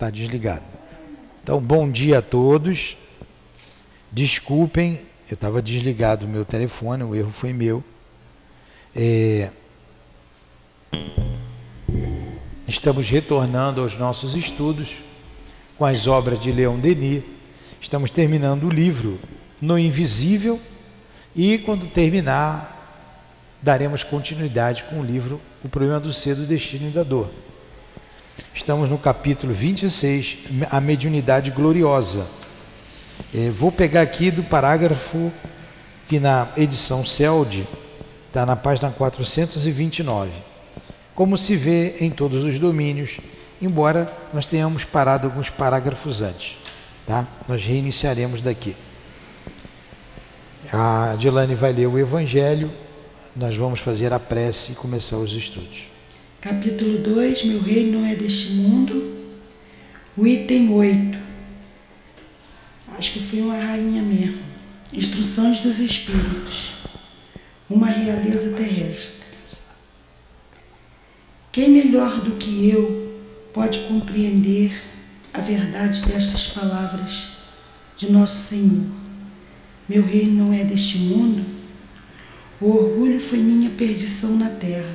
Tá desligado. Então, bom dia a todos. Desculpem, eu estava desligado o meu telefone, o erro foi meu. É... Estamos retornando aos nossos estudos com as obras de Leon Denis. Estamos terminando o livro No Invisível e, quando terminar, daremos continuidade com o livro O Problema do Ser, do Destino e da Dor. Estamos no capítulo 26, A Mediunidade Gloriosa. É, vou pegar aqui do parágrafo que na edição CELD está na página 429. Como se vê em todos os domínios, embora nós tenhamos parado alguns parágrafos antes. Tá? Nós reiniciaremos daqui. A Dilane vai ler o Evangelho nós vamos fazer a prece e começar os estudos. Capítulo 2: Meu reino não é deste mundo. O item 8. Acho que foi uma rainha mesmo. Instruções dos Espíritos. Uma realeza terrestre. Quem melhor do que eu pode compreender a verdade destas palavras de Nosso Senhor? Meu reino não é deste mundo o orgulho foi minha perdição na terra.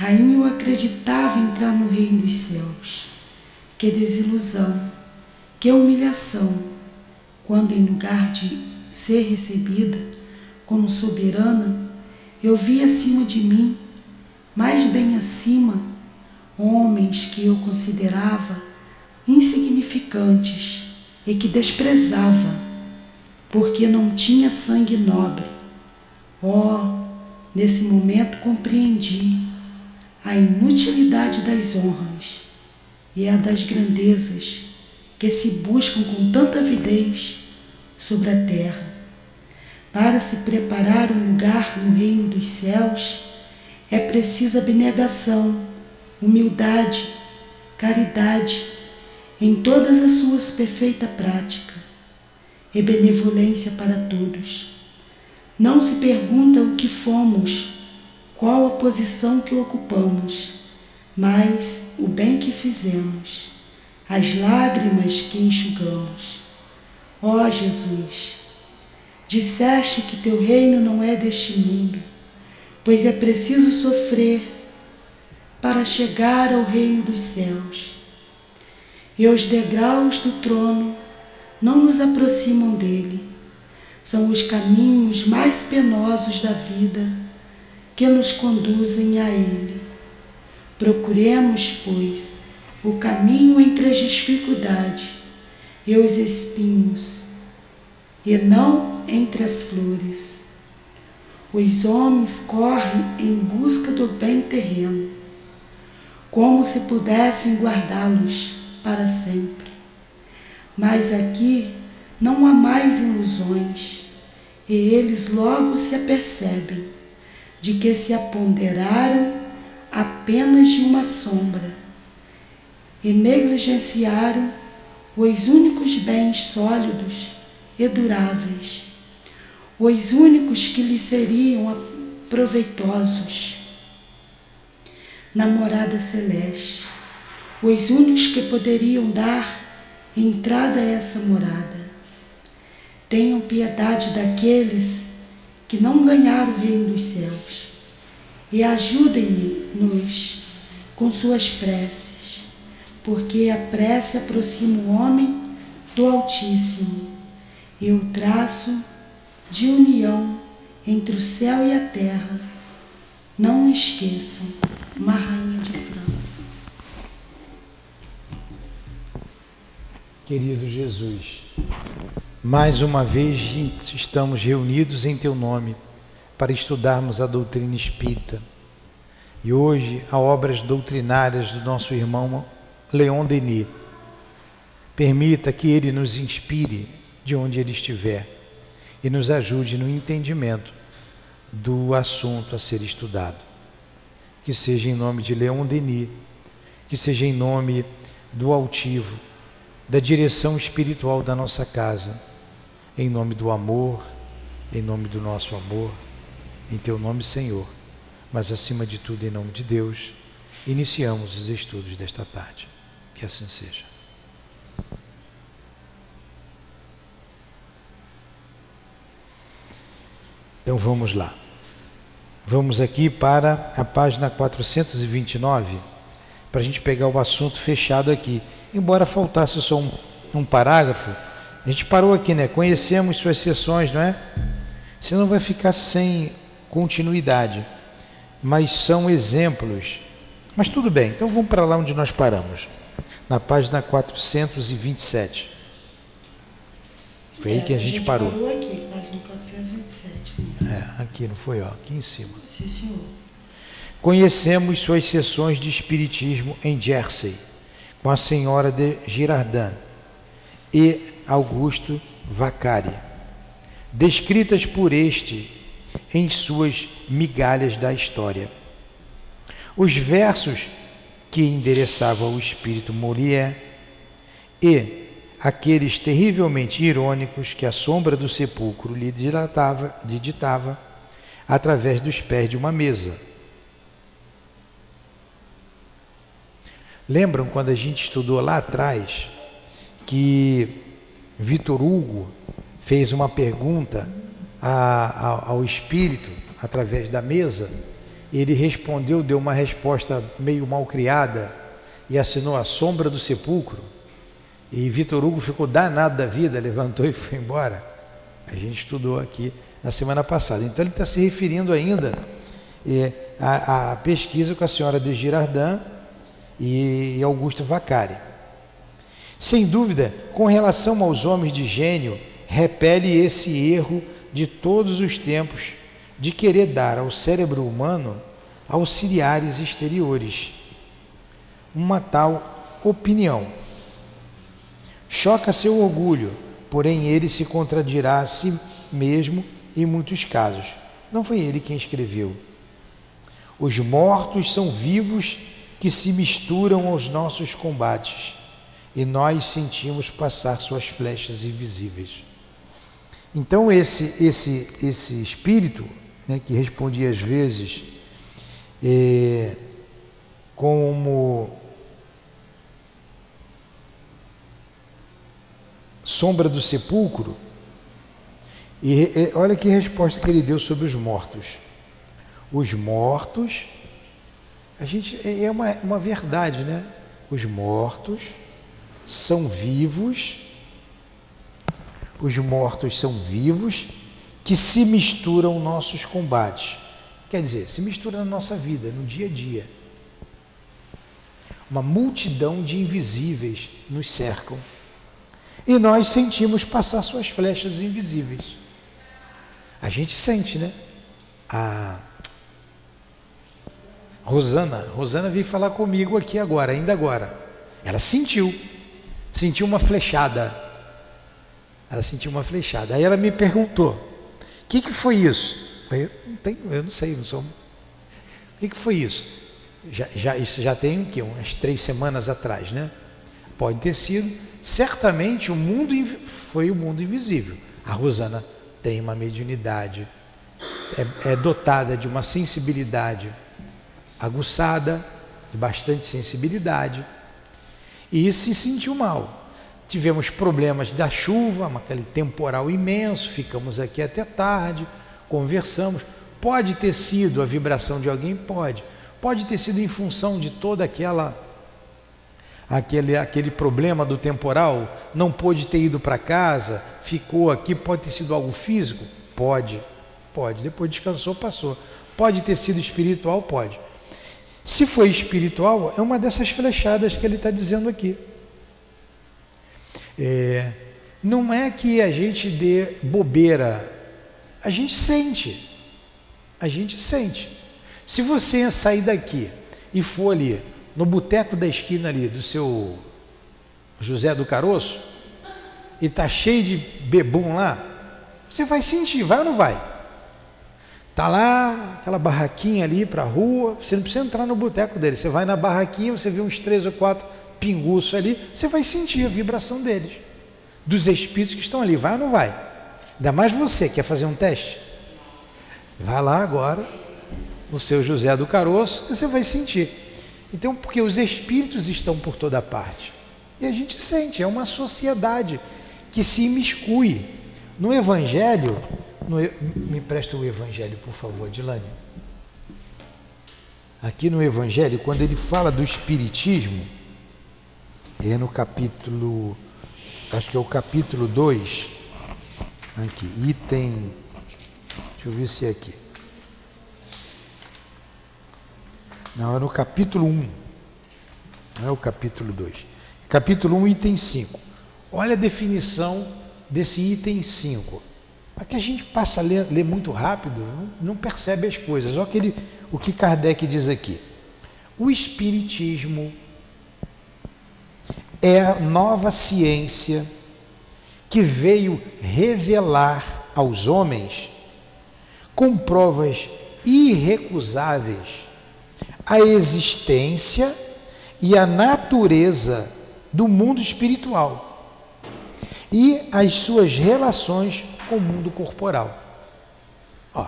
Rainha eu acreditava entrar no reino dos céus. Que desilusão, que humilhação, quando em lugar de ser recebida como soberana, eu vi acima de mim, mais bem acima, homens que eu considerava insignificantes e que desprezava, porque não tinha sangue nobre. Oh, Nesse momento compreendi a inutilidade das honras e a das grandezas que se buscam com tanta avidez sobre a terra. Para se preparar um lugar no reino dos céus, é preciso abnegação, humildade, caridade em todas as suas perfeita prática e benevolência para todos. Não se pergunta o que fomos, qual a posição que ocupamos, mas o bem que fizemos, as lágrimas que enxugamos. Ó Jesus, disseste que teu reino não é deste mundo, pois é preciso sofrer para chegar ao reino dos céus. E os degraus do trono não nos aproximam dele são os caminhos mais penosos da vida que nos conduzem a Ele. Procuremos, pois, o caminho entre as dificuldades e os espinhos, e não entre as flores. Os homens correm em busca do bem terreno, como se pudessem guardá-los para sempre. Mas aqui não há mais ilusões e eles logo se apercebem de que se aponderaram apenas de uma sombra e negligenciaram os únicos bens sólidos e duráveis, os únicos que lhes seriam proveitosos na morada celeste, os únicos que poderiam dar entrada a essa morada. Tenham piedade daqueles que não ganharam o reino dos céus e ajudem-nos com suas preces, porque a prece aproxima o homem do Altíssimo e o traço de união entre o céu e a terra. Não esqueçam, uma rainha de França. Querido Jesus, mais uma vez estamos reunidos em Teu nome para estudarmos a doutrina espírita. E hoje, a obras doutrinárias do nosso irmão Leon Denis. Permita que Ele nos inspire de onde Ele estiver e nos ajude no entendimento do assunto a ser estudado. Que seja em nome de Leon Denis, que seja em nome do altivo, da direção espiritual da nossa casa, em nome do amor, em nome do nosso amor, em Teu nome, Senhor, mas acima de tudo, em nome de Deus, iniciamos os estudos desta tarde. Que assim seja. Então vamos lá. Vamos aqui para a página 429, para a gente pegar o assunto fechado aqui. Embora faltasse só um, um parágrafo, a gente parou aqui, né? Conhecemos suas sessões, não é? Senão vai ficar sem continuidade. Mas são exemplos. Mas tudo bem, então vamos para lá onde nós paramos. Na página 427. Foi é, aí que a gente, a gente parou. parou aqui, página 427. Né? É, aqui, não foi? Ó, aqui em cima. Sim, senhor. Conhecemos suas sessões de espiritismo em Jersey, com a senhora de Girardin e Augusto Vacari, descritas por este em suas migalhas da história. Os versos que endereçavam ao espírito Molière e aqueles terrivelmente irônicos que a sombra do sepulcro lhe dilatava, lhe ditava através dos pés de uma mesa. Lembram quando a gente estudou lá atrás que Vitor Hugo fez uma pergunta a, a, ao espírito através da mesa? Ele respondeu, deu uma resposta meio mal criada e assinou a sombra do sepulcro. E Vitor Hugo ficou danado da vida, levantou e foi embora. A gente estudou aqui na semana passada. Então ele está se referindo ainda é, à, à, pesquisa com a senhora de Girardin e, e Augusto Vacari. Sem dúvida, com relação aos homens de gênio, repele esse erro de todos os tempos de querer dar ao cérebro humano auxiliares exteriores. Uma tal opinião. Choca seu orgulho, porém ele se contradirá a si mesmo em muitos casos. Não foi ele quem escreveu. Os mortos são vivos que se misturam aos nossos combates, e nós sentimos passar suas flechas invisíveis. Então esse esse esse espírito né, que respondia às vezes é, como sombra do sepulcro e, e olha que resposta que ele deu sobre os mortos. Os mortos, a gente é, é uma, uma verdade, né? Os mortos são vivos os mortos são vivos que se misturam nossos combates. Quer dizer, se mistura na nossa vida, no dia a dia. Uma multidão de invisíveis nos cercam. E nós sentimos passar suas flechas invisíveis. A gente sente, né? A Rosana, Rosana veio falar comigo aqui agora, ainda agora. Ela sentiu, sentiu uma flechada ela sentiu uma flechada. Aí ela me perguntou: o que, que foi isso? Eu não, tenho, eu não sei, não sou. O que, que foi isso? Já, já, isso já tem o quê? umas três semanas atrás, né? Pode ter sido. Certamente o mundo foi o mundo invisível. A Rosana tem uma mediunidade, é, é dotada de uma sensibilidade aguçada, de bastante sensibilidade, e se sentiu mal. Tivemos problemas da chuva, aquele temporal imenso, ficamos aqui até tarde, conversamos. Pode ter sido a vibração de alguém? Pode. Pode ter sido em função de toda aquela aquele, aquele problema do temporal, não pôde ter ido para casa, ficou aqui, pode ter sido algo físico? Pode, pode. Depois descansou, passou. Pode ter sido espiritual? Pode. Se foi espiritual, é uma dessas flechadas que ele está dizendo aqui. É, não é que a gente dê bobeira, a gente sente. A gente sente. Se você sair daqui e for ali no boteco da esquina ali do seu José do Caroço, e tá cheio de bebum lá, você vai sentir, vai ou não vai? Tá lá, aquela barraquinha ali para a rua, você não precisa entrar no boteco dele, você vai na barraquinha, você vê uns três ou quatro pinguços ali, você vai sentir a vibração deles, dos espíritos que estão ali, vai ou não vai? Ainda mais você, quer fazer um teste? Vai lá agora, no seu José do Caroço, você vai sentir. Então, porque os espíritos estão por toda parte. E a gente sente, é uma sociedade que se imiscui. No Evangelho, no, me presta o Evangelho, por favor, Dilane. Aqui no Evangelho, quando ele fala do Espiritismo, é no capítulo, acho que é o capítulo 2, aqui, item, deixa eu ver se é aqui. Não, é no capítulo 1, não é o capítulo 2. Capítulo 1, item 5. Olha a definição desse item 5. Aqui a gente passa a ler, ler muito rápido, não, não percebe as coisas. Olha aquele, o que Kardec diz aqui. O Espiritismo é a nova ciência que veio revelar aos homens, com provas irrecusáveis, a existência e a natureza do mundo espiritual e as suas relações com o mundo corporal. Ó,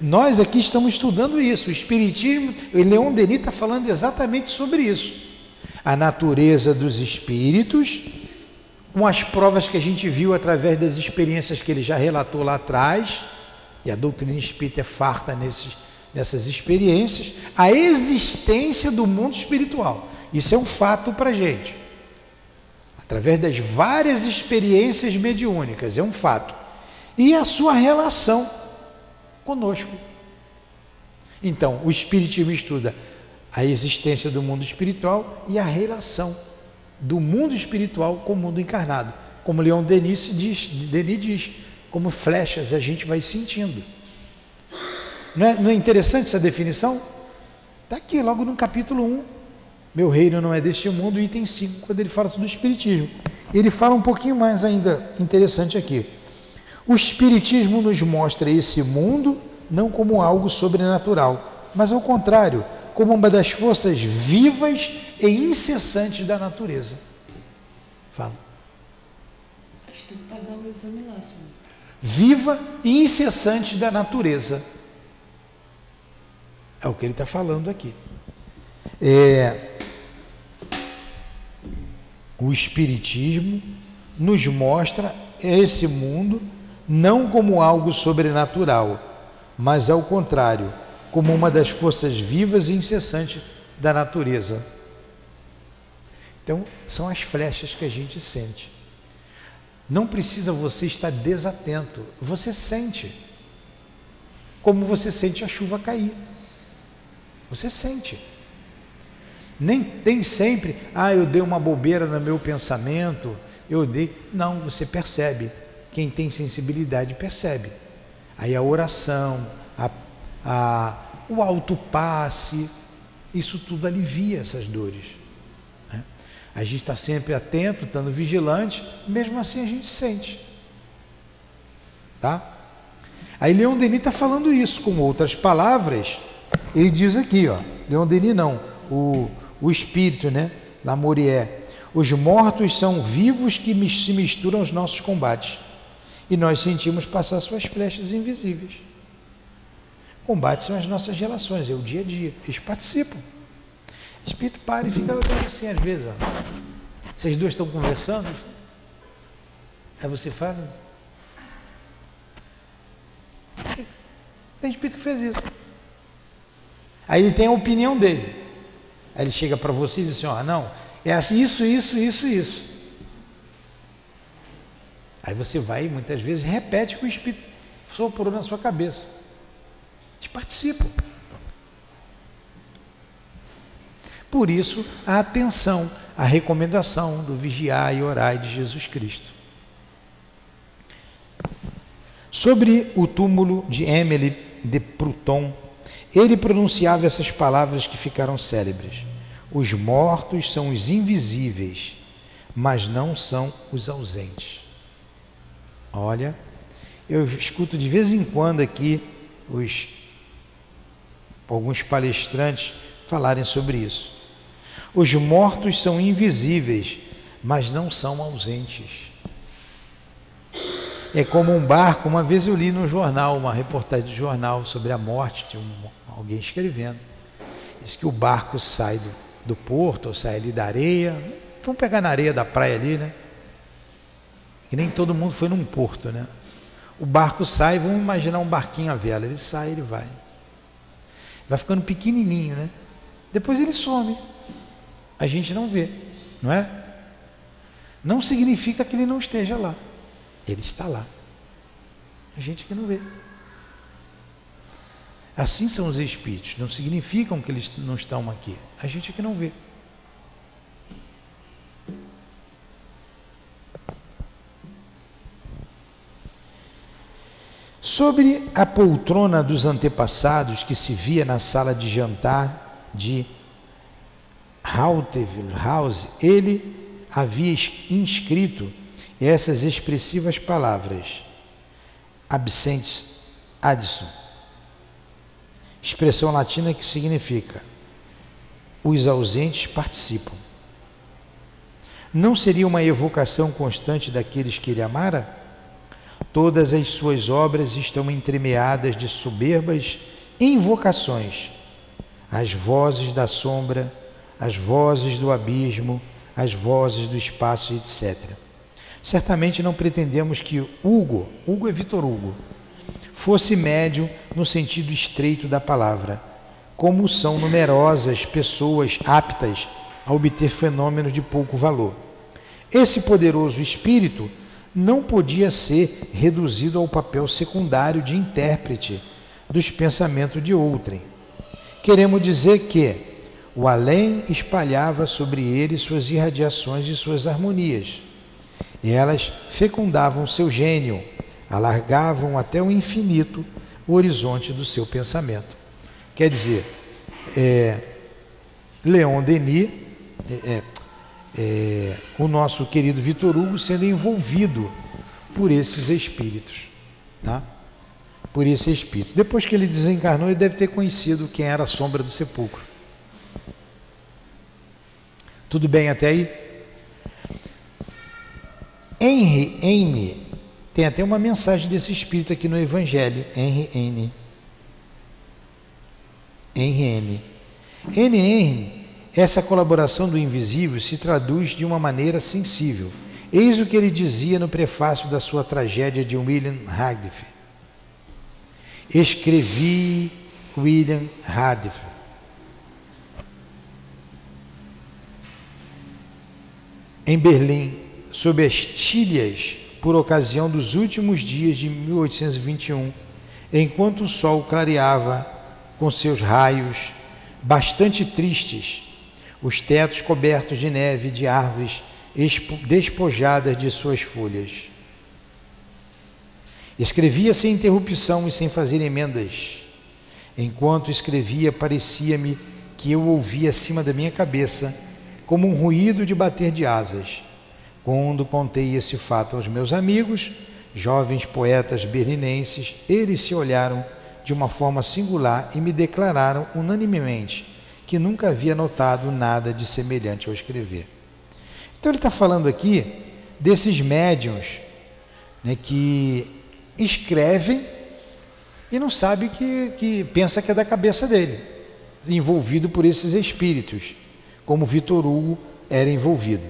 nós aqui estamos estudando isso. O Espiritismo, o Leon Denis está falando exatamente sobre isso a natureza dos espíritos, com as provas que a gente viu através das experiências que ele já relatou lá atrás, e a doutrina espírita é farta nesses, nessas experiências, a existência do mundo espiritual. Isso é um fato para a gente. Através das várias experiências mediúnicas, é um fato. E a sua relação conosco. Então, o Espiritismo estuda a existência do mundo espiritual e a relação do mundo espiritual com o mundo encarnado. Como Leon Denis diz, Denis diz como flechas a gente vai sentindo. Não é, não é interessante essa definição? Está aqui, logo no capítulo 1. Meu reino não é deste mundo, item 5, quando ele fala sobre o Espiritismo. Ele fala um pouquinho mais ainda interessante aqui. O Espiritismo nos mostra esse mundo não como algo sobrenatural, mas ao contrário, como uma das forças vivas e incessantes da natureza. Fala. Acho que tem que pagar o exame lá, senhor. Viva e incessante da natureza. É o que ele está falando aqui. É, o Espiritismo nos mostra esse mundo não como algo sobrenatural, mas ao contrário, como uma das forças vivas e incessantes da natureza. Então, são as flechas que a gente sente. Não precisa você estar desatento, você sente. Como você sente a chuva cair. Você sente. Nem tem sempre, ah, eu dei uma bobeira no meu pensamento, eu dei. Não, você percebe. Quem tem sensibilidade percebe. Aí a oração, a a, o isso tudo alivia essas dores. Né? A gente está sempre atento, estando vigilante, mesmo assim a gente sente. Tá? Aí Leon Denis está falando isso com outras palavras. Ele diz aqui, ó, Leon Denis não, o, o espírito, né? Lamourier. Os mortos são vivos que se misturam aos nossos combates. E nós sentimos passar suas flechas invisíveis. Combate são as nossas relações, é o dia a dia. Eles participam. O espírito para e fica assim às vezes. Ó. Vocês dois estão conversando. Aí você fala. Tem espírito que fez isso. Aí ele tem a opinião dele. Aí ele chega para você e diz assim: ó, não, é assim, isso, isso, isso, isso. Aí você vai muitas vezes repete que o espírito soprou na sua cabeça. Eles participam. Por isso, a atenção, a recomendação do vigiar e orar de Jesus Cristo. Sobre o túmulo de Emily de Pruton, ele pronunciava essas palavras que ficaram célebres: Os mortos são os invisíveis, mas não são os ausentes. Olha, eu escuto de vez em quando aqui os alguns palestrantes falarem sobre isso. Os mortos são invisíveis, mas não são ausentes. É como um barco. Uma vez eu li no jornal, uma reportagem de jornal sobre a morte, tinha um, alguém escrevendo. Diz que o barco sai do, do porto, ou sai ali da areia. Vamos pegar na areia da praia ali, né? Que nem todo mundo foi num porto, né? O barco sai, vamos imaginar um barquinho à vela. Ele sai, ele vai. Vai ficando pequenininho, né? Depois ele some. A gente não vê, não é? Não significa que ele não esteja lá. Ele está lá. A gente que não vê. Assim são os espíritos. Não significam que eles não estão aqui. A gente que não vê. Sobre a poltrona dos antepassados que se via na sala de jantar de Hauteville House, ele havia inscrito essas expressivas palavras, absentes addison, expressão latina que significa os ausentes participam. Não seria uma evocação constante daqueles que ele amara? Todas as suas obras estão entremeadas de soberbas invocações, as vozes da sombra, as vozes do abismo, as vozes do espaço, etc. Certamente não pretendemos que Hugo, Hugo é Vitor Hugo, fosse médio no sentido estreito da palavra, como são numerosas pessoas aptas a obter fenômenos de pouco valor. Esse poderoso espírito não podia ser reduzido ao papel secundário de intérprete dos pensamentos de outrem. Queremos dizer que o além espalhava sobre ele suas irradiações e suas harmonias e elas fecundavam seu gênio, alargavam até o infinito o horizonte do seu pensamento. Quer dizer, é, Leon Denis, é, é, o nosso querido Vitor Hugo, sendo envolvido por esses espíritos, tá? Por esse espírito. Depois que ele desencarnou, ele deve ter conhecido quem era a sombra do sepulcro. Tudo bem até aí? Henry N. Tem até uma mensagem desse espírito aqui no Evangelho. Henry N. Henry N. N. N. Essa colaboração do invisível se traduz de uma maneira sensível. Eis o que ele dizia no prefácio da sua tragédia de William Radcliffe. Escrevi William Radcliffe. Em Berlim, sob as tilhas por ocasião dos últimos dias de 1821, enquanto o sol clareava com seus raios bastante tristes, os tetos cobertos de neve de árvores despojadas de suas folhas. Escrevia sem interrupção e sem fazer emendas. Enquanto escrevia, parecia-me que eu ouvia acima da minha cabeça como um ruído de bater de asas quando contei esse fato aos meus amigos, jovens poetas berlinenses, eles se olharam de uma forma singular e me declararam unanimemente que nunca havia notado nada de semelhante ao escrever. Então ele está falando aqui desses médiums né, que escrevem e não sabe que, que pensa que é da cabeça dele, envolvido por esses espíritos, como Vitor Hugo era envolvido.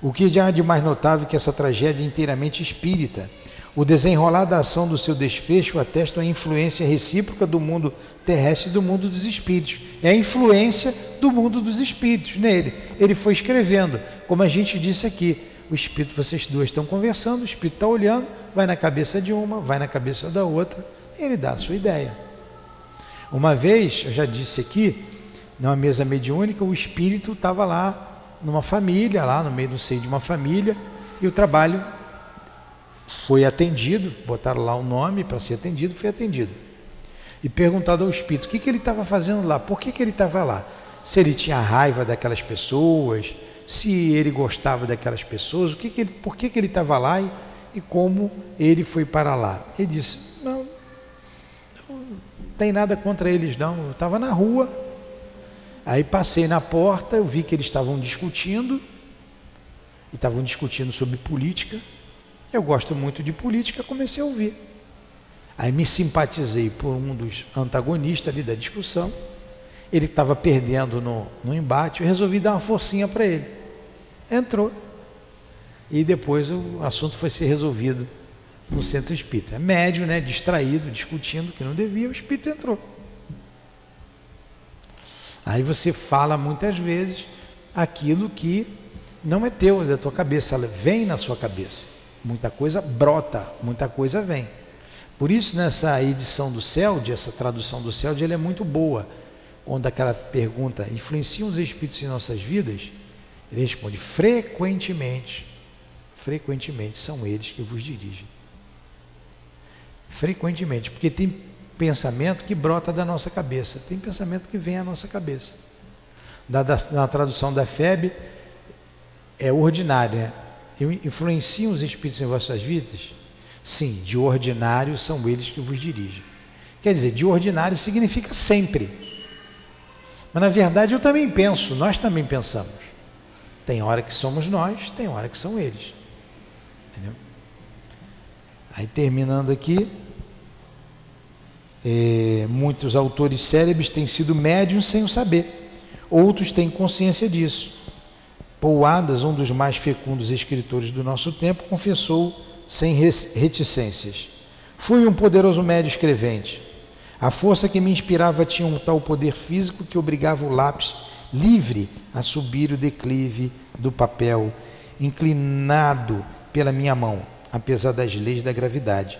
O que há de mais notável que essa tragédia é inteiramente espírita. O desenrolar da ação do seu desfecho atesta a influência recíproca do mundo terrestre e do mundo dos espíritos. É a influência do mundo dos espíritos nele. Ele foi escrevendo, como a gente disse aqui. O espírito, vocês duas estão conversando, o espírito está olhando, vai na cabeça de uma, vai na cabeça da outra, ele dá a sua ideia. Uma vez, eu já disse aqui, numa mesa mediúnica, o espírito estava lá numa família, lá no meio do seio de uma família, e o trabalho foi atendido, botaram lá o nome para ser atendido, foi atendido. E perguntado ao espírito o que, que ele estava fazendo lá, por que, que ele estava lá. Se ele tinha raiva daquelas pessoas, se ele gostava daquelas pessoas, o que, que ele, por que, que ele estava lá e, e como ele foi para lá. Ele disse: Não, não tem nada contra eles, não. Eu estava na rua, aí passei na porta, eu vi que eles estavam discutindo, e estavam discutindo sobre política. Eu gosto muito de política, comecei a ouvir. Aí me simpatizei por um dos antagonistas ali da discussão. Ele estava perdendo no, no embate, eu resolvi dar uma forcinha para ele. Entrou. E depois o assunto foi ser resolvido no centro espírita. Médio, né, distraído, discutindo que não devia, o espírito entrou. Aí você fala muitas vezes aquilo que não é teu, é da tua cabeça, ela vem na sua cabeça. Muita coisa brota, muita coisa vem. Por isso, nessa edição do CELD, essa tradução do CELD, ela é muito boa. Quando aquela pergunta, influenciam os espíritos em nossas vidas? Ele responde, frequentemente, frequentemente são eles que vos dirigem. Frequentemente, porque tem pensamento que brota da nossa cabeça, tem pensamento que vem à nossa cabeça. Da, da, na tradução da FEB, é ordinária. Influenciam os espíritos em vossas vidas? Sim, de ordinário são eles que vos dirigem. Quer dizer, de ordinário significa sempre. Mas na verdade eu também penso, nós também pensamos. Tem hora que somos nós, tem hora que são eles. Entendeu? Aí terminando aqui, é, muitos autores célebres têm sido médiums sem o saber. Outros têm consciência disso. Paul Adams, um dos mais fecundos escritores do nosso tempo, confessou sem reticências. Fui um poderoso médio escrevente. A força que me inspirava tinha um tal poder físico que obrigava o lápis livre a subir o declive do papel, inclinado pela minha mão, apesar das leis da gravidade.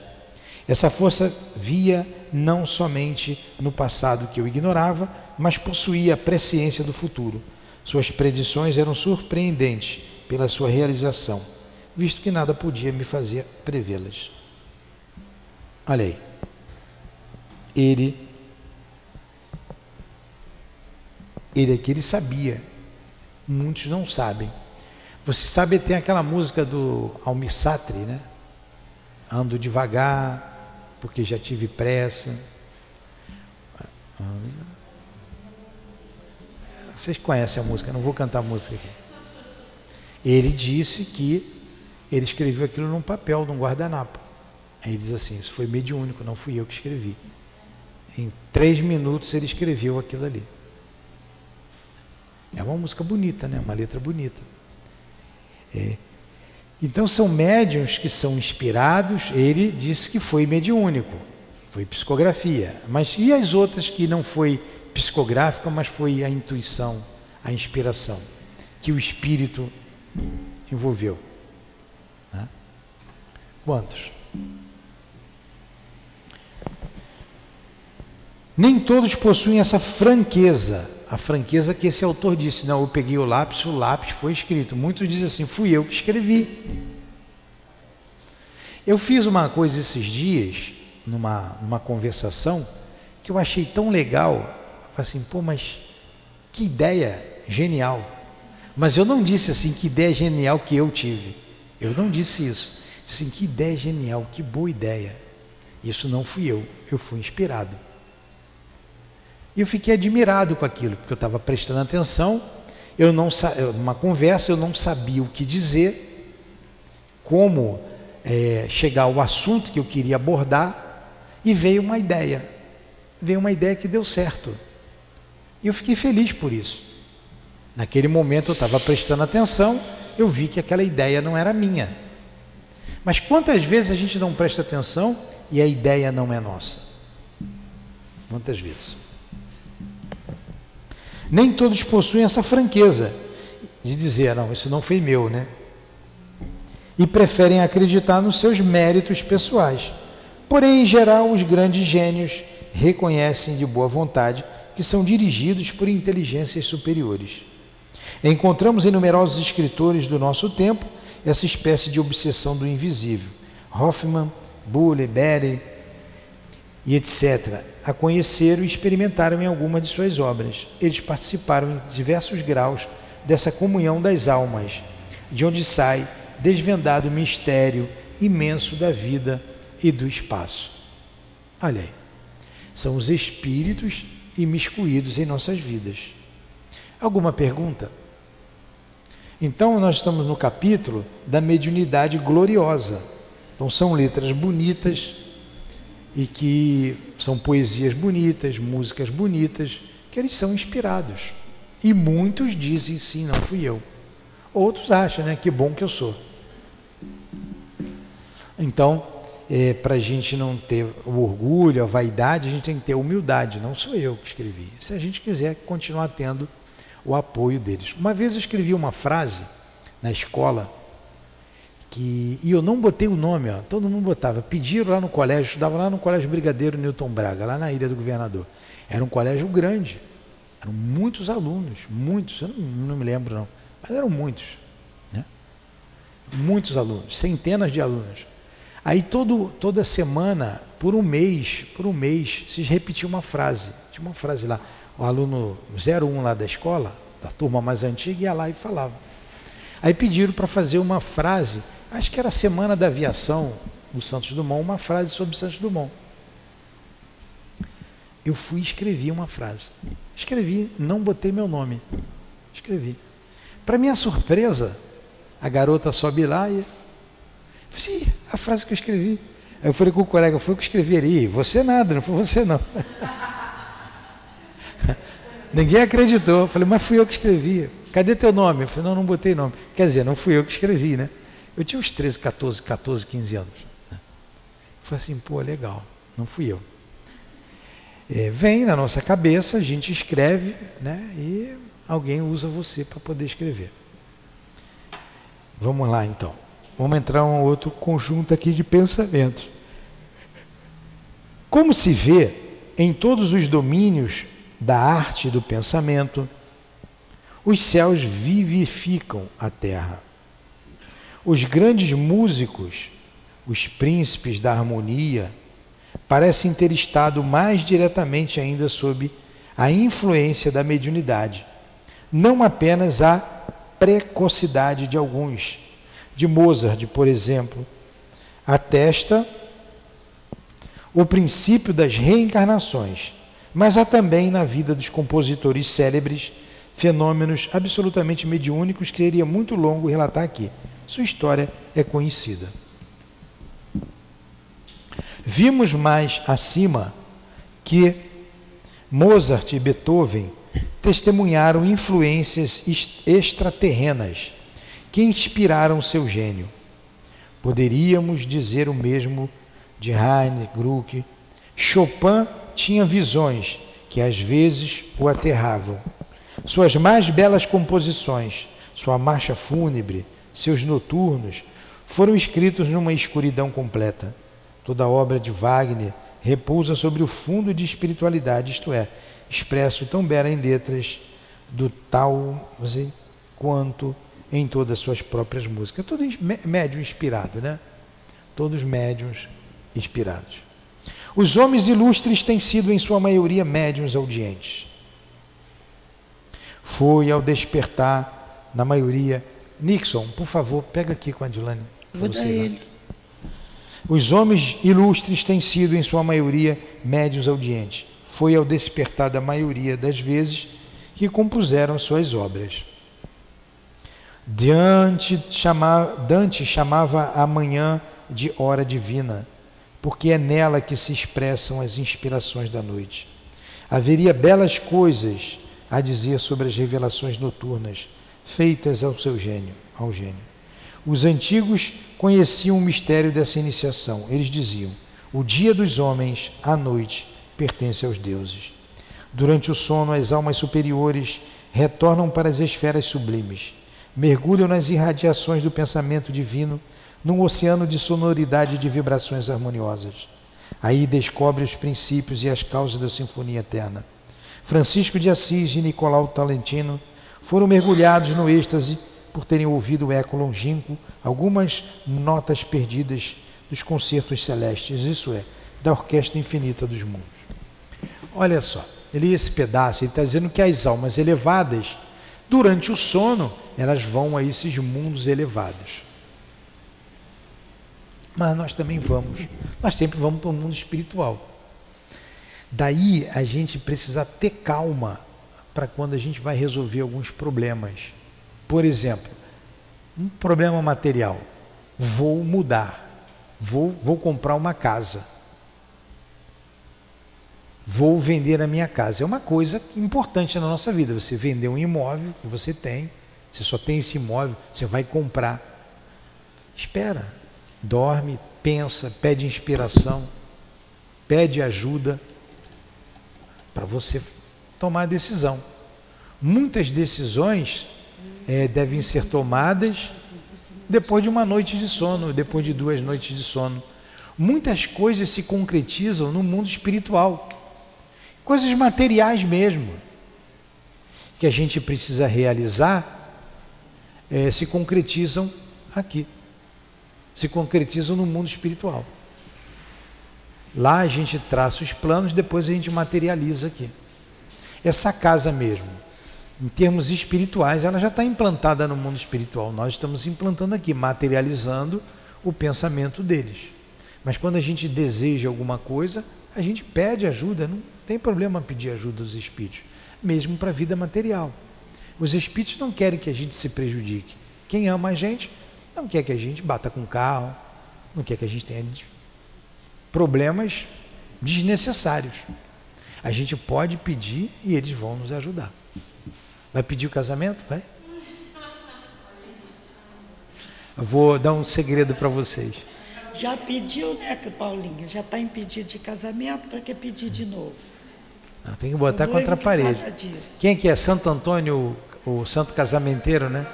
Essa força via não somente no passado que eu ignorava, mas possuía a presciência do futuro. Suas predições eram surpreendentes pela sua realização visto que nada podia me fazer prevê-las. Olha aí. Ele, ele aqui, ele sabia. Muitos não sabem. Você sabe, tem aquela música do Almir Satri, né? Ando devagar, porque já tive pressa. Vocês conhecem a música, não vou cantar a música aqui. Ele disse que ele escreveu aquilo num papel, num guardanapo. Aí ele diz assim: Isso foi mediúnico, não fui eu que escrevi. Em três minutos ele escreveu aquilo ali. É uma música bonita, né? uma letra bonita. É. Então são médiums que são inspirados, ele disse que foi mediúnico, foi psicografia. Mas e as outras que não foi psicográfica, mas foi a intuição, a inspiração, que o espírito envolveu? Quantos? Nem todos possuem essa franqueza, a franqueza que esse autor disse. Não, eu peguei o lápis, o lápis foi escrito. Muitos dizem assim, fui eu que escrevi. Eu fiz uma coisa esses dias, numa, numa conversação, que eu achei tão legal. Falei assim, pô, mas que ideia genial. Mas eu não disse assim, que ideia genial que eu tive. Eu não disse isso. Assim, que ideia genial, que boa ideia. Isso não fui eu, eu fui inspirado. E eu fiquei admirado com aquilo, porque eu estava prestando atenção, eu não numa conversa eu não sabia o que dizer, como é, chegar ao assunto que eu queria abordar, e veio uma ideia. Veio uma ideia que deu certo. E eu fiquei feliz por isso. Naquele momento eu estava prestando atenção, eu vi que aquela ideia não era minha mas quantas vezes a gente não presta atenção e a ideia não é nossa? Quantas vezes? Nem todos possuem essa franqueza de dizer, não, isso não foi meu, né? E preferem acreditar nos seus méritos pessoais. Porém, em geral, os grandes gênios reconhecem de boa vontade que são dirigidos por inteligências superiores. Encontramos em numerosos escritores do nosso tempo essa espécie de obsessão do invisível. Hoffman, Buller, Berry e etc. a conheceram e experimentaram em algumas de suas obras. Eles participaram em diversos graus dessa comunhão das almas, de onde sai desvendado o mistério imenso da vida e do espaço. Olha aí, são os espíritos imiscuídos em nossas vidas. Alguma pergunta? Então, nós estamos no capítulo da mediunidade gloriosa. Então, são letras bonitas e que são poesias bonitas, músicas bonitas, que eles são inspirados. E muitos dizem sim, não fui eu. Outros acham, né? Que bom que eu sou. Então, é, para a gente não ter o orgulho, a vaidade, a gente tem que ter humildade. Não sou eu que escrevi. Se a gente quiser continuar tendo o apoio deles. Uma vez eu escrevi uma frase na escola que e eu não botei o nome, ó, todo mundo botava. Pediram lá no colégio, estudava lá no colégio Brigadeiro Newton Braga, lá na Ilha do Governador. Era um colégio grande, eram muitos alunos, muitos, eu não, não me lembro não, mas eram muitos, né? muitos alunos, centenas de alunos. Aí todo, toda semana, por um mês, por um mês, se repetia uma frase. Tinha uma frase lá. O aluno 01 lá da escola, da turma mais antiga, ia lá e falava. Aí pediram para fazer uma frase, acho que era a semana da aviação, o Santos Dumont, uma frase sobre Santos Dumont. Eu fui e escrevi uma frase. Escrevi, não botei meu nome. Escrevi. Para minha surpresa, a garota sobe lá e Sim, a frase que eu escrevi. Aí eu falei com o colega, foi o que escrevi ali. Você nada, não foi você não. Ninguém acreditou. Eu falei, mas fui eu que escrevi. Cadê teu nome? Eu falei, não, não botei nome. Quer dizer, não fui eu que escrevi, né? Eu tinha uns 13, 14, 14, 15 anos. Né? Eu falei assim, pô, legal, não fui eu. É, vem na nossa cabeça, a gente escreve, né? E alguém usa você para poder escrever. Vamos lá então. Vamos entrar um outro conjunto aqui de pensamentos. Como se vê em todos os domínios da arte e do pensamento, os céus vivificam a terra. Os grandes músicos, os príncipes da harmonia, parecem ter estado mais diretamente ainda sob a influência da mediunidade, não apenas a precocidade de alguns de Mozart, por exemplo, atesta o princípio das reencarnações, mas há também na vida dos compositores célebres fenômenos absolutamente mediúnicos que seria muito longo relatar aqui. Sua história é conhecida. Vimos mais acima que Mozart e Beethoven testemunharam influências extraterrenas que inspiraram seu gênio. Poderíamos dizer o mesmo de Heine, Gluck. Chopin tinha visões que às vezes o aterravam. Suas mais belas composições, sua marcha fúnebre, seus noturnos, foram escritos numa escuridão completa. Toda a obra de Wagner repousa sobre o fundo de espiritualidade, isto é, expresso tão bela em letras do tal quanto em todas as suas próprias músicas. Todo médium inspirado, né? Todos médiums inspirados. Os homens ilustres têm sido, em sua maioria, médiums audientes. Foi ao despertar, na maioria. Nixon, por favor, pega aqui com a Dilane. Vou dar ele. Os homens ilustres têm sido, em sua maioria, médios audientes. Foi ao despertar da maioria das vezes que compuseram suas obras. Dante chamava, Dante chamava a manhã de hora divina, porque é nela que se expressam as inspirações da noite. Haveria belas coisas a dizer sobre as revelações noturnas feitas ao seu gênio, ao gênio. Os antigos conheciam o mistério dessa iniciação. Eles diziam: o dia dos homens, a noite, pertence aos deuses. Durante o sono, as almas superiores retornam para as esferas sublimes mergulham nas irradiações do pensamento divino, num oceano de sonoridade e de vibrações harmoniosas. Aí descobre os princípios e as causas da sinfonia eterna. Francisco de Assis e Nicolau Talentino foram mergulhados no êxtase por terem ouvido o eco longínquo, algumas notas perdidas dos concertos celestes, isso é, da orquestra infinita dos mundos. Olha só, ele esse pedaço, ele está dizendo que as almas elevadas Durante o sono, elas vão a esses mundos elevados. Mas nós também vamos. Nós sempre vamos para o mundo espiritual. Daí a gente precisa ter calma para quando a gente vai resolver alguns problemas. Por exemplo, um problema material. Vou mudar. Vou, vou comprar uma casa. Vou vender a minha casa. É uma coisa importante na nossa vida. Você vender um imóvel que você tem, você só tem esse imóvel, você vai comprar. Espera, dorme, pensa, pede inspiração, pede ajuda para você tomar a decisão. Muitas decisões é, devem ser tomadas depois de uma noite de sono, depois de duas noites de sono. Muitas coisas se concretizam no mundo espiritual, coisas materiais mesmo, que a gente precisa realizar, é, se concretizam aqui, se concretizam no mundo espiritual. Lá a gente traça os planos, depois a gente materializa aqui. Essa casa mesmo, em termos espirituais, ela já está implantada no mundo espiritual. Nós estamos implantando aqui, materializando o pensamento deles. Mas quando a gente deseja alguma coisa, a gente pede ajuda, não tem problema pedir ajuda dos espíritos, mesmo para a vida material. Os espíritos não querem que a gente se prejudique. Quem ama a gente não quer que a gente bata com o carro, não quer que a gente tenha problemas desnecessários. A gente pode pedir e eles vão nos ajudar. Vai pedir o casamento? Vai? Vou dar um segredo para vocês. Já pediu, né, Paulinha? Já está em pedido de casamento, para que pedir de novo? Não, tem que botar contra a parede. Quem é que é? Santo Antônio, o, o santo casamenteiro, né?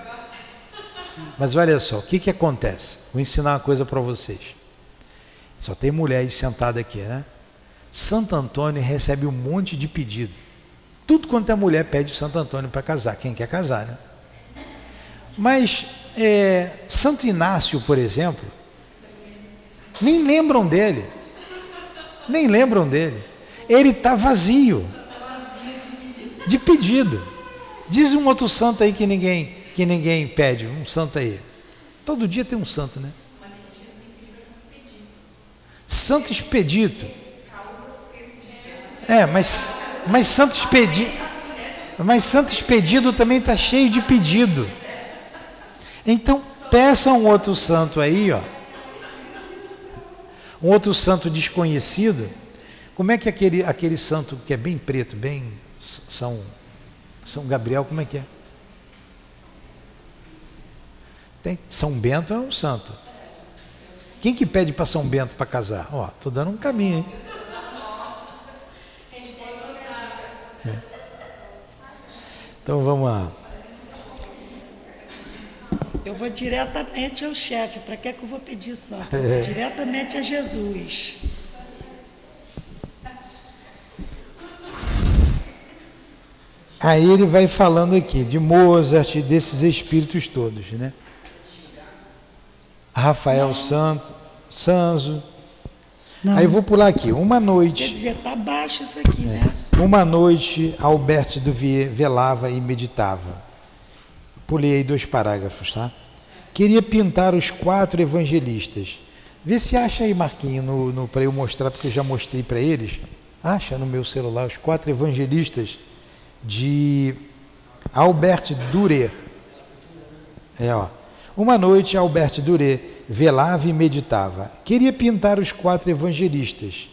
Mas olha só, o que, que acontece? Vou ensinar uma coisa para vocês. Só tem mulher aí sentada aqui, né? Santo Antônio recebe um monte de pedido. Tudo quanto é mulher pede Santo Antônio para casar, quem quer casar, né? Mas é, Santo Inácio, por exemplo, nem lembram dele. Nem lembram dele. Ele está vazio de pedido. Diz um outro santo aí que ninguém, que ninguém pede, um santo aí. Todo dia tem um santo, né? Santo Expedito. É, mas mas Santo Expedito, mas Santo Expedito também está cheio de pedido. Então, peça um outro santo aí, ó. Um outro santo desconhecido. Como é que aquele, aquele santo que é bem preto, bem São, São Gabriel, como é que é? Tem. São Bento é um santo. Quem que pede para São Bento para casar? Ó, tô dando um caminho, hein? Então vamos lá. Eu vou diretamente ao chefe. Para que, é que eu vou pedir santo? É. Diretamente a Jesus. Aí ele vai falando aqui de Mozart, desses espíritos todos, né? Rafael. Santo, Sanzo. Não. Aí eu vou pular aqui. Uma noite. Quer dizer, tá baixo isso aqui, é. né? Uma noite, Albert Duvier velava e meditava. Pulei aí dois parágrafos, tá? Queria pintar os quatro evangelistas. Vê se acha aí, Marquinho, no, no para eu mostrar, porque eu já mostrei para eles. Acha no meu celular os quatro evangelistas de Albert Durer. É, ó. Uma noite, Albert Durer velava e meditava. Queria pintar os quatro evangelistas.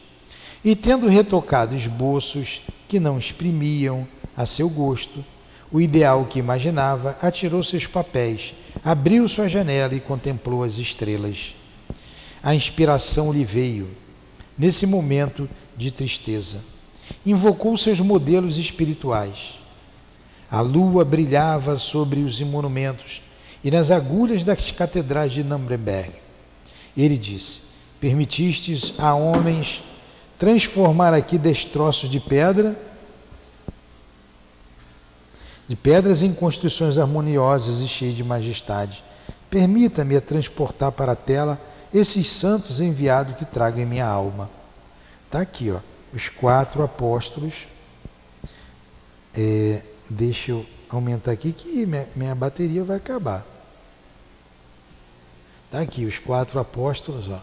E tendo retocado esboços que não exprimiam a seu gosto o ideal que imaginava, atirou seus papéis, abriu sua janela e contemplou as estrelas. A inspiração lhe veio, nesse momento de tristeza. Invocou seus modelos espirituais. A lua brilhava sobre os monumentos e nas agulhas das catedrais de Nuremberg. Ele disse: Permitistes a homens transformar aqui destroços de pedra, de pedras em construções harmoniosas e cheias de majestade. Permita-me transportar para a tela esses santos enviados que trago em minha alma. Está aqui, ó, os quatro apóstolos. É, deixa eu aumentar aqui que minha, minha bateria vai acabar. Está aqui, os quatro apóstolos, ó.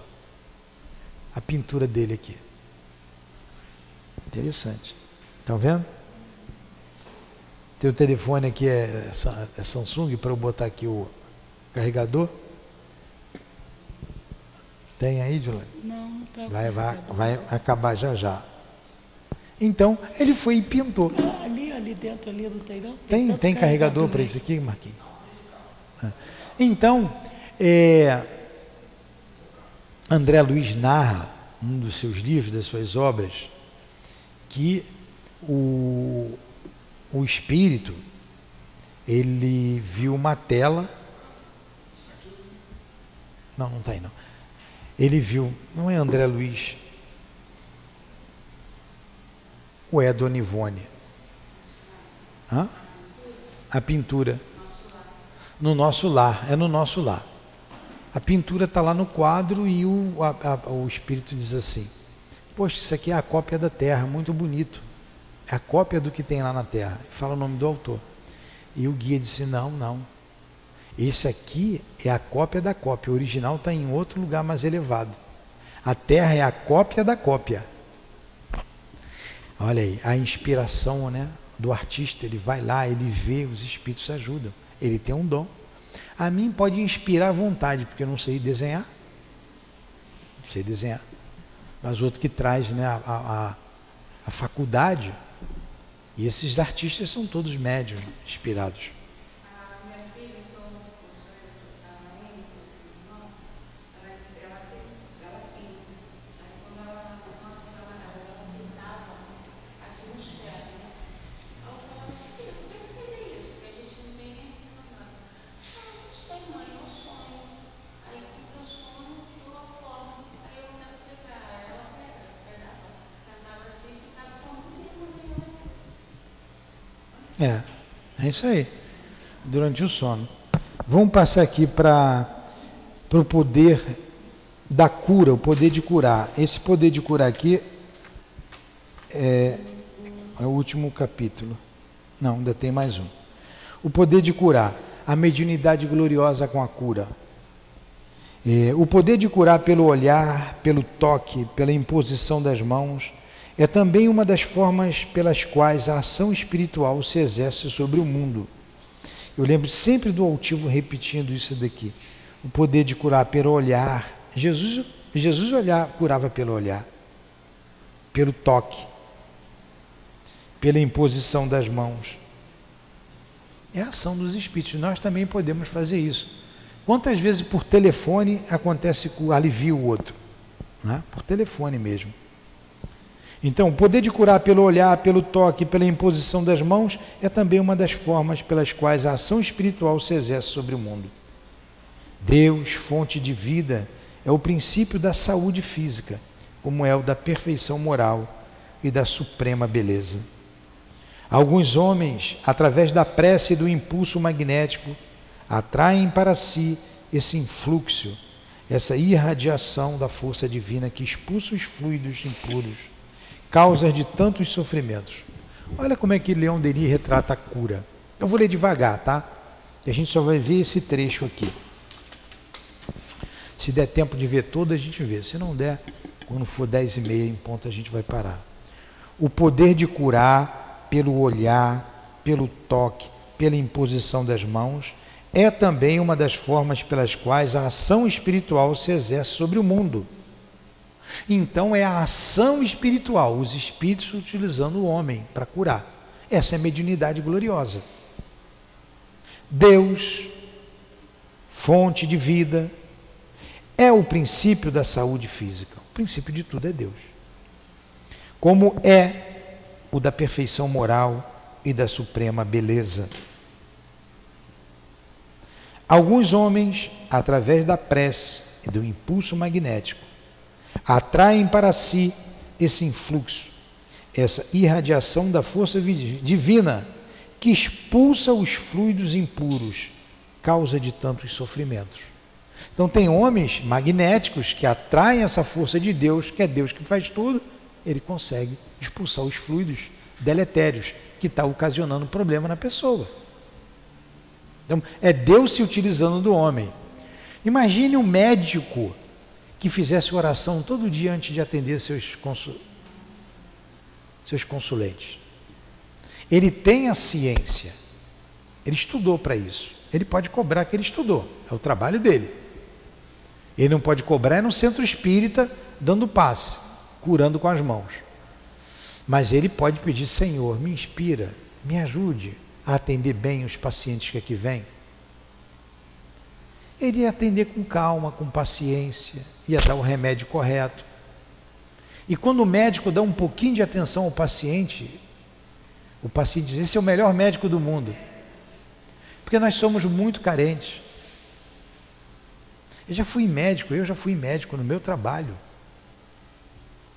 A pintura dele aqui. Interessante. Estão vendo? Teu telefone aqui é, é Samsung para eu botar aqui o carregador? Tem aí, Juliana? Não, está. Vai, vai, vai acabar já já. Então, ele foi e pintou. Ah, ali, ali dentro ali não tem não? Tem, tanto tem carregador para isso aqui, Marquinhos? Ah. Então, é, André Luiz narra, um dos seus livros, das suas obras, que o, o espírito ele viu uma tela. Não, não está aí não. Ele viu, não é André Luiz, ou é a Dona Ivone? Hã? A pintura. No nosso lar, é no nosso lar. A pintura está lá no quadro e o, a, a, o espírito diz assim: Poxa, isso aqui é a cópia da terra, muito bonito. É a cópia do que tem lá na terra. Fala o nome do autor. E o guia disse: Não, não. Esse aqui é a cópia da cópia. O original está em outro lugar mais elevado. A terra é a cópia da cópia. Olha aí, a inspiração né, do artista, ele vai lá, ele vê, os espíritos ajudam. Ele tem um dom. A mim pode inspirar à vontade, porque eu não sei desenhar. Não sei desenhar. Mas outro que traz né, a, a, a faculdade. E esses artistas são todos médios, inspirados. É isso aí. Durante o sono. Vamos passar aqui para o poder da cura, o poder de curar. Esse poder de curar aqui é, é o último capítulo. Não, ainda tem mais um. O poder de curar, a mediunidade gloriosa com a cura. É, o poder de curar pelo olhar, pelo toque, pela imposição das mãos, é também uma das formas pelas quais a ação espiritual se exerce sobre o mundo. Eu lembro sempre do altivo repetindo isso daqui. O poder de curar pelo olhar. Jesus, Jesus olhar, curava pelo olhar, pelo toque, pela imposição das mãos. É a ação dos espíritos. Nós também podemos fazer isso. Quantas vezes por telefone acontece que alivia o outro? Né? Por telefone mesmo. Então, o poder de curar pelo olhar, pelo toque, pela imposição das mãos é também uma das formas pelas quais a ação espiritual se exerce sobre o mundo. Deus, fonte de vida, é o princípio da saúde física, como é o da perfeição moral e da suprema beleza. Alguns homens, através da prece e do impulso magnético, atraem para si esse influxo, essa irradiação da força divina que expulsa os fluidos impuros causas de tantos sofrimentos. Olha como é que Leão Denis retrata a cura. Eu vou ler devagar, tá? E a gente só vai ver esse trecho aqui. Se der tempo de ver todo, a gente vê. Se não der, quando for dez e meia em ponto, a gente vai parar. O poder de curar pelo olhar, pelo toque, pela imposição das mãos, é também uma das formas pelas quais a ação espiritual se exerce sobre o mundo. Então é a ação espiritual, os espíritos utilizando o homem para curar. Essa é a mediunidade gloriosa. Deus, fonte de vida, é o princípio da saúde física. O princípio de tudo é Deus. Como é o da perfeição moral e da suprema beleza. Alguns homens, através da prece e do impulso magnético, atraem para si esse influxo, essa irradiação da força divina que expulsa os fluidos impuros, causa de tantos sofrimentos. Então, tem homens magnéticos que atraem essa força de Deus, que é Deus que faz tudo, ele consegue expulsar os fluidos deletérios que está ocasionando problema na pessoa. Então, é Deus se utilizando do homem. Imagine um médico que fizesse oração todo dia antes de atender seus, consul... seus consulentes. Ele tem a ciência, ele estudou para isso. Ele pode cobrar que ele estudou, é o trabalho dele. Ele não pode cobrar no centro espírita dando passe, curando com as mãos. Mas ele pode pedir, Senhor, me inspira, me ajude a atender bem os pacientes que aqui vêm. Ele ia atender com calma, com paciência, ia dar o remédio correto. E quando o médico dá um pouquinho de atenção ao paciente, o paciente diz: Esse é o melhor médico do mundo. Porque nós somos muito carentes. Eu já fui médico, eu já fui médico no meu trabalho.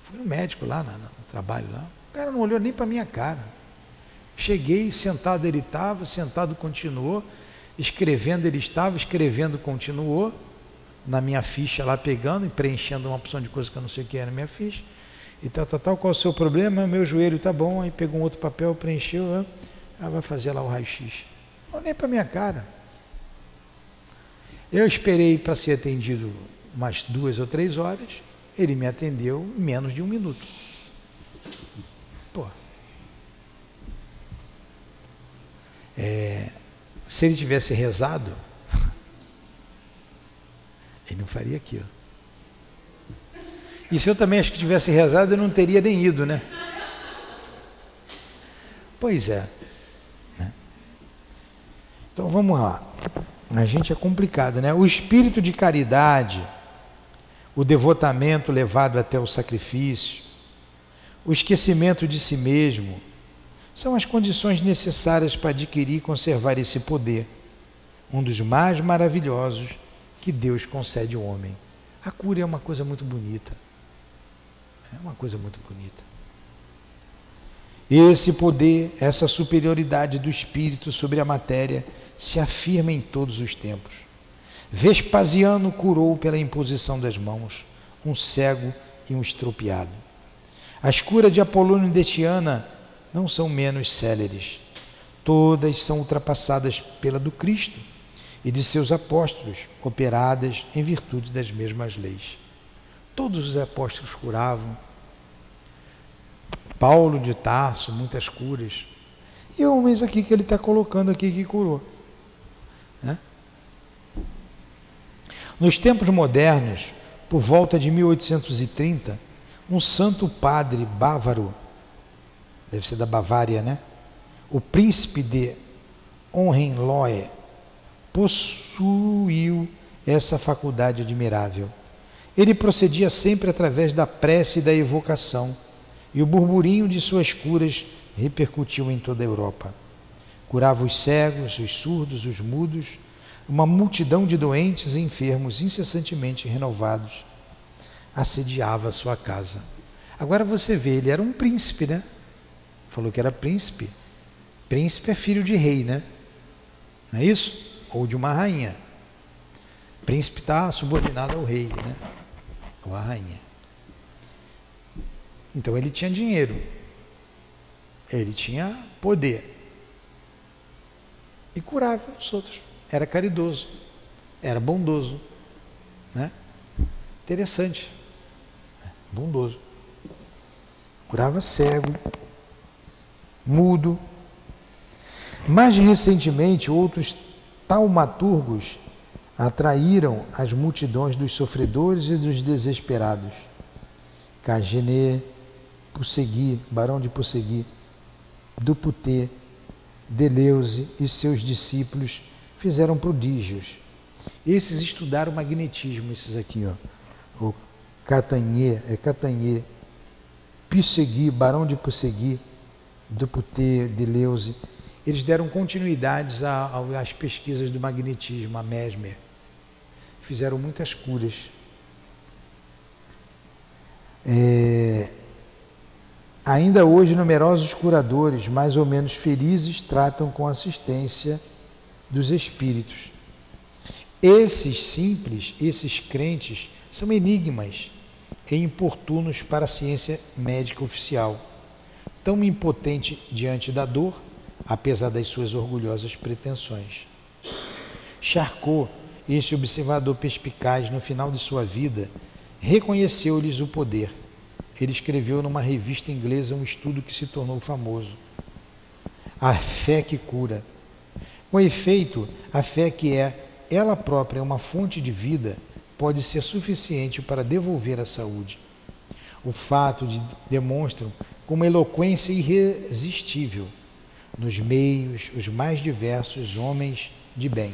Fui no médico lá no, no trabalho lá. O cara não olhou nem para minha cara. Cheguei, sentado ele estava, sentado continuou, escrevendo ele estava, escrevendo continuou, na minha ficha lá pegando e preenchendo uma opção de coisa que eu não sei o que era na minha ficha. E tal, tal, tal, qual é o seu problema? Meu joelho está bom, aí pegou um outro papel, preencheu, ah, vai fazer lá o raio-x. Nem para minha cara. Eu esperei para ser atendido umas duas ou três horas, ele me atendeu em menos de um minuto. Pô. É, se ele tivesse rezado, ele não faria aquilo. E se eu também acho que tivesse rezado, eu não teria nem ido, né? Pois é. Né? Então vamos lá. A gente é complicado, né? O espírito de caridade, o devotamento levado até o sacrifício, o esquecimento de si mesmo, são as condições necessárias para adquirir e conservar esse poder, um dos mais maravilhosos que Deus concede ao homem. A cura é uma coisa muito bonita. É uma coisa muito bonita. Esse poder, essa superioridade do espírito sobre a matéria se afirma em todos os tempos. Vespasiano curou pela imposição das mãos um cego e um estropiado. As curas de Apolônio de Tiana não são menos céleres. Todas são ultrapassadas pela do Cristo e de seus apóstolos, operadas em virtude das mesmas leis. Todos os apóstolos curavam. Paulo de Tarso, muitas curas. E homens aqui que ele está colocando aqui que curou. Né? Nos tempos modernos, por volta de 1830, um santo padre bávaro, deve ser da Bavária, né? O príncipe de Hohenlohe possuiu essa faculdade admirável. Ele procedia sempre através da prece e da evocação, e o burburinho de suas curas repercutiu em toda a Europa. Curava os cegos, os surdos, os mudos, uma multidão de doentes e enfermos incessantemente renovados assediava sua casa. Agora você vê, ele era um príncipe, né? Falou que era príncipe. Príncipe é filho de rei, né? Não é isso? Ou de uma rainha. Príncipe está subordinado ao rei, né? Ou à rainha. Então ele tinha dinheiro. Ele tinha poder e curava os outros. Era caridoso, era bondoso. Né? Interessante. Bondoso. Curava cego, mudo. Mais recentemente, outros taumaturgos atraíram as multidões dos sofredores e dos desesperados. Cagené, Pussegui, Barão de Pussegui, Duputê, Deleuze e seus discípulos fizeram prodígios. Esses estudaram magnetismo, esses aqui, ó. O Catanhê, é Catanhê, Pissegui, Barão de Pissegui, Duputê, Deleuze, eles deram continuidades às pesquisas do magnetismo, a Mesmer. Fizeram muitas curas. É, Ainda hoje, numerosos curadores, mais ou menos felizes, tratam com assistência dos espíritos. Esses simples, esses crentes, são enigmas e importunos para a ciência médica oficial, tão impotente diante da dor, apesar das suas orgulhosas pretensões. Charcot, este observador perspicaz, no final de sua vida, reconheceu-lhes o poder. Ele escreveu numa revista inglesa um estudo que se tornou famoso. A fé que cura. Com efeito, a fé que é ela própria uma fonte de vida pode ser suficiente para devolver a saúde. O fato de demonstram com uma eloquência irresistível nos meios os mais diversos homens de bem.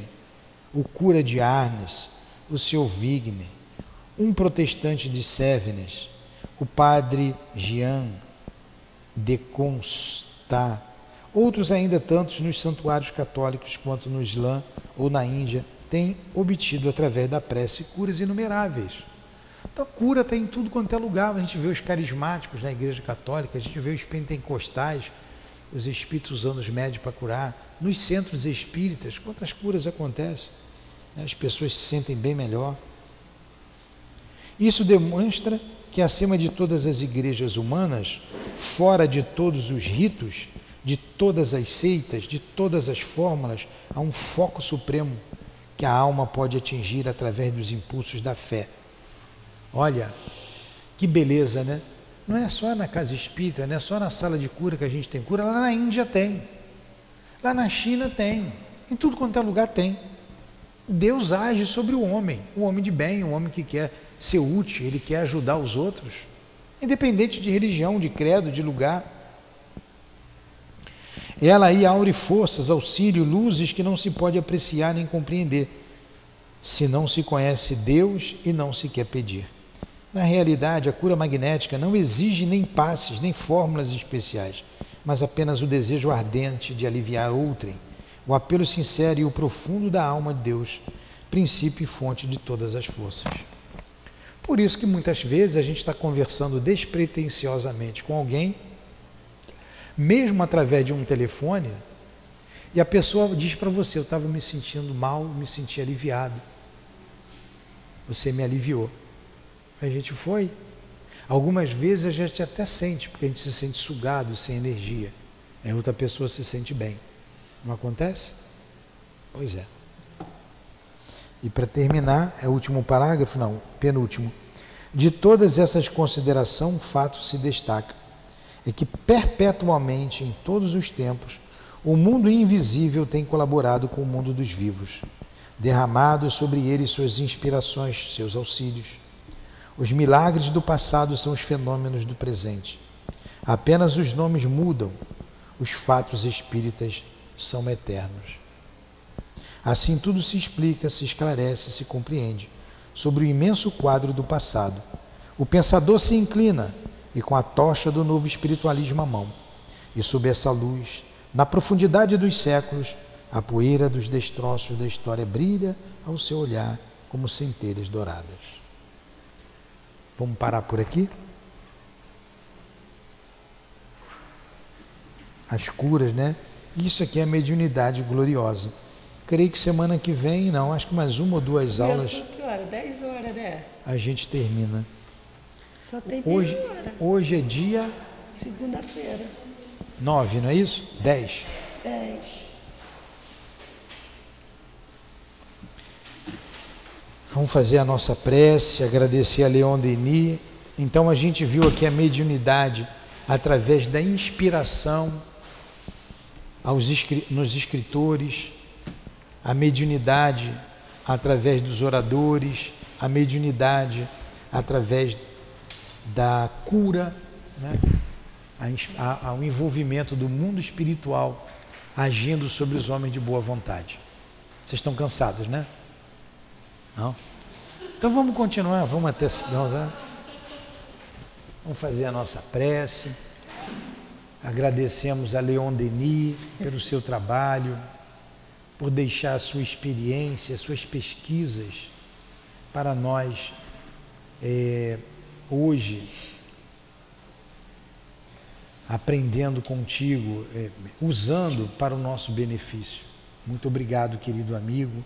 O cura de Arnes, o seu Vigne, um protestante de Sévenes, o padre Jean de Constat, outros ainda tantos nos santuários católicos quanto no Islã ou na Índia, têm obtido através da prece curas inumeráveis. Então, cura está em tudo quanto é lugar. A gente vê os carismáticos na Igreja Católica, a gente vê os pentecostais, os espíritos usando os médios para curar. Nos centros espíritas, quantas curas acontecem? Né? As pessoas se sentem bem melhor. Isso demonstra que, acima de todas as igrejas humanas, fora de todos os ritos, de todas as seitas, de todas as fórmulas, há um foco supremo que a alma pode atingir através dos impulsos da fé. Olha, que beleza, né? Não é só na casa espírita, não é só na sala de cura que a gente tem cura, lá na Índia tem. Lá na China tem. Em tudo quanto é lugar tem. Deus age sobre o homem, o homem de bem, o homem que quer ser útil, ele quer ajudar os outros, independente de religião, de credo, de lugar. Ela aí aure forças, auxílio, luzes que não se pode apreciar nem compreender, se não se conhece Deus e não se quer pedir. Na realidade, a cura magnética não exige nem passes, nem fórmulas especiais, mas apenas o desejo ardente de aliviar outrem, o apelo sincero e o profundo da alma de Deus, princípio e fonte de todas as forças. Por isso que muitas vezes a gente está conversando despretensiosamente com alguém, mesmo através de um telefone, e a pessoa diz para você: Eu estava me sentindo mal, me senti aliviado. Você me aliviou. A gente foi. Algumas vezes a gente até sente, porque a gente se sente sugado, sem energia. Aí outra pessoa se sente bem. Não acontece? Pois é. E para terminar, é o último parágrafo, não, penúltimo. De todas essas considerações, um fato se destaca: é que perpetuamente, em todos os tempos, o mundo invisível tem colaborado com o mundo dos vivos, derramado sobre ele suas inspirações, seus auxílios os milagres do passado são os fenômenos do presente. Apenas os nomes mudam, os fatos espíritas são eternos. Assim tudo se explica, se esclarece, se compreende sobre o imenso quadro do passado. O pensador se inclina e com a tocha do novo espiritualismo à mão. E sob essa luz, na profundidade dos séculos, a poeira dos destroços da história brilha ao seu olhar como centelhas douradas. Vamos parar por aqui? As curas, né? Isso aqui é a mediunidade gloriosa. Creio que semana que vem, não, acho que mais uma ou duas aulas. que hora? 10 horas, né? A gente termina. Só tem hoje, hora. Hoje é dia. Segunda-feira. 9, não é isso? 10. 10. Vamos fazer a nossa prece, agradecer a Leon Denis. Então a gente viu aqui a mediunidade através da inspiração aos, nos escritores, a mediunidade através dos oradores, a mediunidade através da cura, né? ao envolvimento do mundo espiritual agindo sobre os homens de boa vontade. Vocês estão cansados, né? Não? Então vamos continuar, vamos até. Né? Vamos fazer a nossa prece. Agradecemos a Leon Denis pelo seu trabalho, por deixar a sua experiência, as suas pesquisas para nós é, hoje, aprendendo contigo, é, usando para o nosso benefício. Muito obrigado, querido amigo.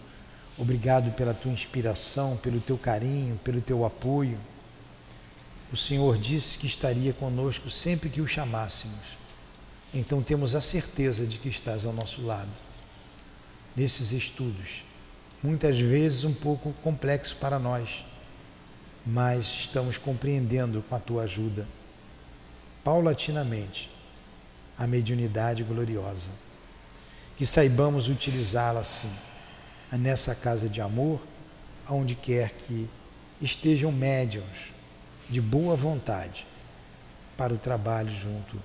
Obrigado pela tua inspiração, pelo teu carinho, pelo teu apoio. O Senhor disse que estaria conosco sempre que o chamássemos. Então temos a certeza de que estás ao nosso lado, nesses estudos, muitas vezes um pouco complexo para nós, mas estamos compreendendo com a tua ajuda, paulatinamente, a mediunidade gloriosa. Que saibamos utilizá-la assim, nessa casa de amor, aonde quer que estejam médiums de boa vontade para o trabalho junto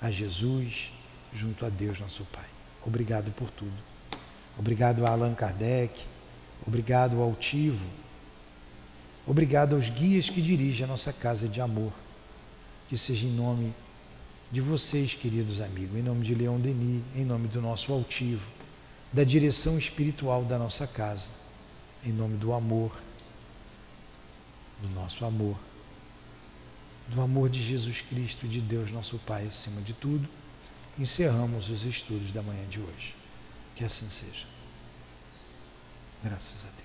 a Jesus, junto a Deus, nosso Pai. Obrigado por tudo. Obrigado a Allan Kardec, obrigado ao Altivo, obrigado aos guias que dirigem a nossa casa de amor. Que seja em nome de vocês, queridos amigos, em nome de Leão Denis, em nome do nosso Altivo, da direção espiritual da nossa casa, em nome do amor, do nosso amor, do amor de Jesus Cristo e de Deus, nosso Pai, acima de tudo, encerramos os estudos da manhã de hoje. Que assim seja. Graças a Deus.